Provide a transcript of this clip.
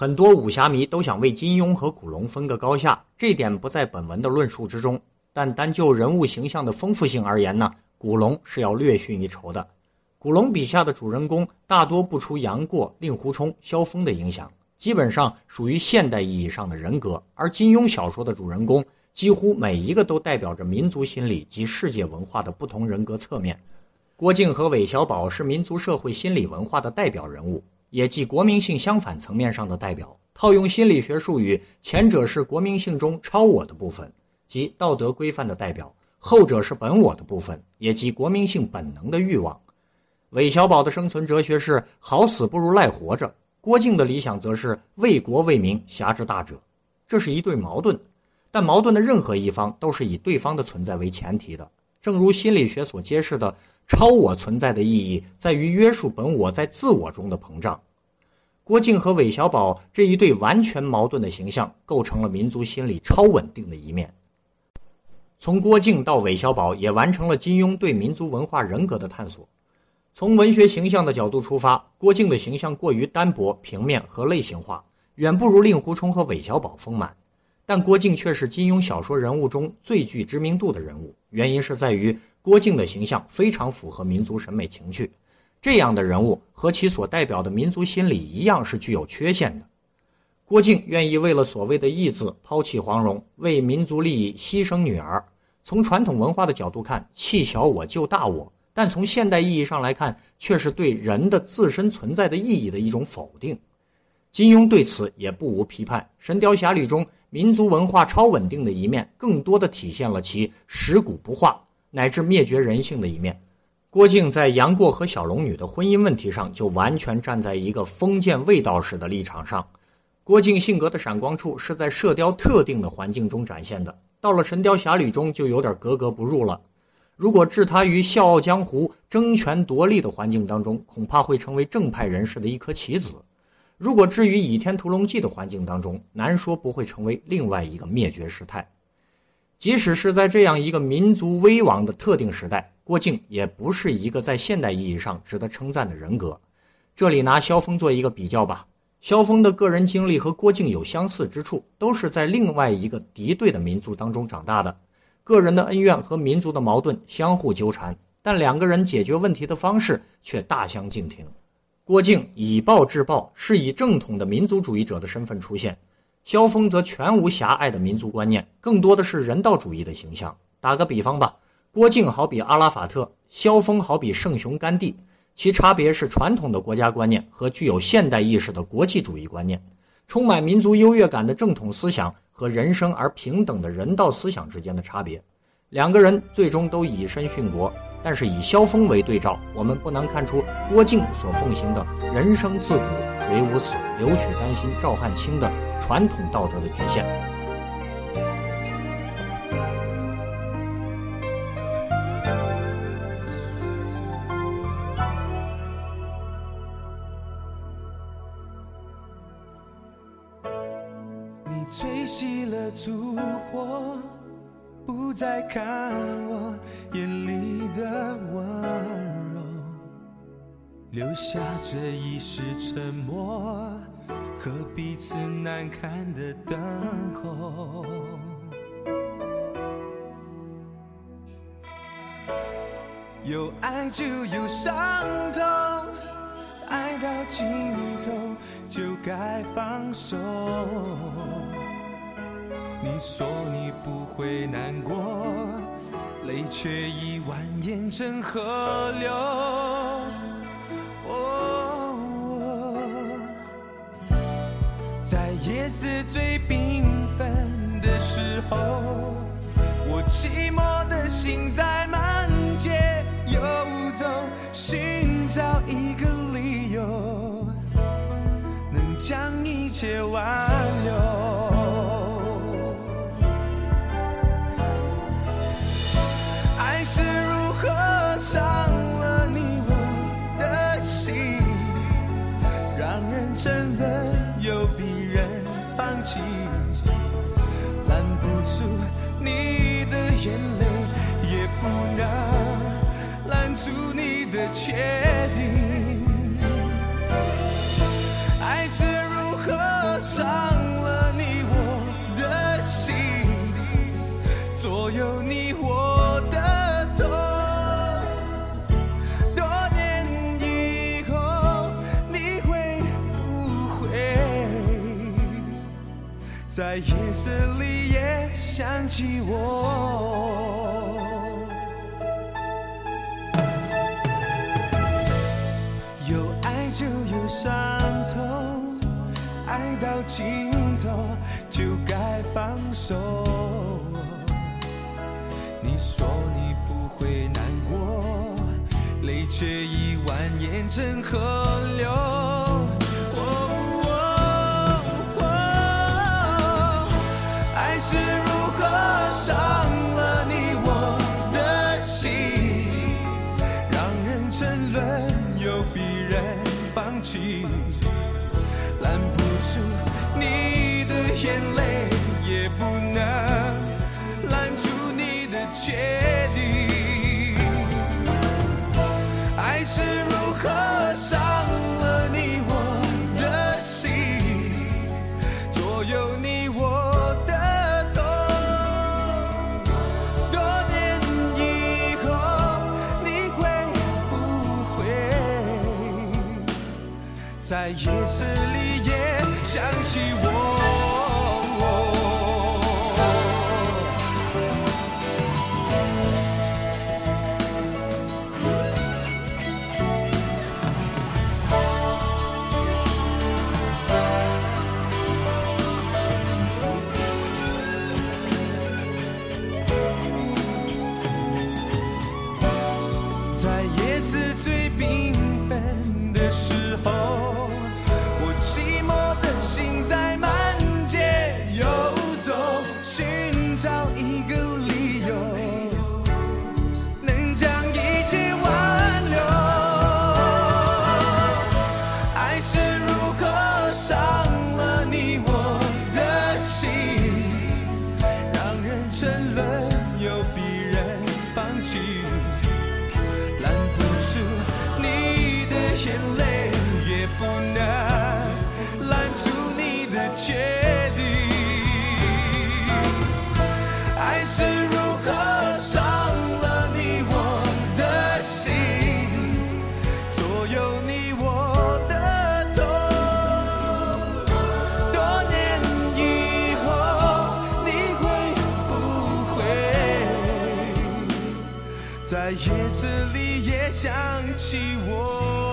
很多武侠迷都想为金庸和古龙分个高下，这点不在本文的论述之中。但单就人物形象的丰富性而言呢，古龙是要略逊一筹的。古龙笔下的主人公大多不出杨过、令狐冲、萧峰的影响，基本上属于现代意义上的人格；而金庸小说的主人公几乎每一个都代表着民族心理及世界文化的不同人格侧面。郭靖和韦小宝是民族社会心理文化的代表人物。也即国民性相反层面上的代表。套用心理学术语，前者是国民性中超我的部分，即道德规范的代表；后者是本我的部分，也即国民性本能的欲望。韦小宝的生存哲学是好死不如赖活着，郭靖的理想则是为国为民，侠之大者。这是一对矛盾，但矛盾的任何一方都是以对方的存在为前提的。正如心理学所揭示的。超我存在的意义在于约束本我在自我中的膨胀。郭靖和韦小宝这一对完全矛盾的形象，构成了民族心理超稳定的一面。从郭靖到韦小宝，也完成了金庸对民族文化人格的探索。从文学形象的角度出发，郭靖的形象过于单薄、平面和类型化，远不如令狐冲和韦小宝丰满。但郭靖却是金庸小说人物中最具知名度的人物，原因是在于。郭靖的形象非常符合民族审美情趣，这样的人物和其所代表的民族心理一样是具有缺陷的。郭靖愿意为了所谓的义字抛弃黄蓉，为民族利益牺牲女儿。从传统文化的角度看，弃小我救大我；但从现代意义上来看，却是对人的自身存在的意义的一种否定。金庸对此也不无批判，《神雕侠侣》中民族文化超稳定的一面，更多的体现了其蚀骨不化。乃至灭绝人性的一面，郭靖在杨过和小龙女的婚姻问题上就完全站在一个封建卫道士的立场上。郭靖性格的闪光处是在射雕特定的环境中展现的，到了《神雕侠侣》中就有点格格不入了。如果置他于笑傲江湖、争权夺利的环境当中，恐怕会成为正派人士的一颗棋子；如果置于《倚天屠龙记》的环境当中，难说不会成为另外一个灭绝师太。即使是在这样一个民族危亡的特定时代，郭靖也不是一个在现代意义上值得称赞的人格。这里拿萧峰做一个比较吧，萧峰的个人经历和郭靖有相似之处，都是在另外一个敌对的民族当中长大的，个人的恩怨和民族的矛盾相互纠缠，但两个人解决问题的方式却大相径庭。郭靖以暴制暴，是以正统的民族主义者的身份出现。萧峰则全无狭隘的民族观念，更多的是人道主义的形象。打个比方吧，郭靖好比阿拉法特，萧峰好比圣雄甘地，其差别是传统的国家观念和具有现代意识的国际主义观念，充满民族优越感的正统思想和人生而平等的人道思想之间的差别。两个人最终都以身殉国，但是以萧峰为对照，我们不难看出郭靖所奉行的人生自古谁无死，留取丹心照汗青的。传统道德的局限。你吹熄了烛火，不再看我眼里的温柔，留下这一世沉默。和彼此难堪的等候，有爱就有伤痛，爱到尽头就该放手。你说你不会难过，泪却已蜿蜒成河流。在夜色最缤纷的时候，我寂寞的心在满街游走，寻找一个理由能将一切挽留。爱是如何伤了你我的心，让人真的。又逼人放弃，拦不住你的眼泪，也不能拦住你的决定。爱是如何伤？在夜色里也想起我？有爱就有伤痛，爱到尽头就该放手。你说你不会难过，泪却已蜿蜒成河流。割伤了你我的心，让人沉沦又逼人放弃，拦不住你的眼泪，也不能拦住你的决在夜色里也想起我？在夜色最缤纷的时候，在夜色里也想起我。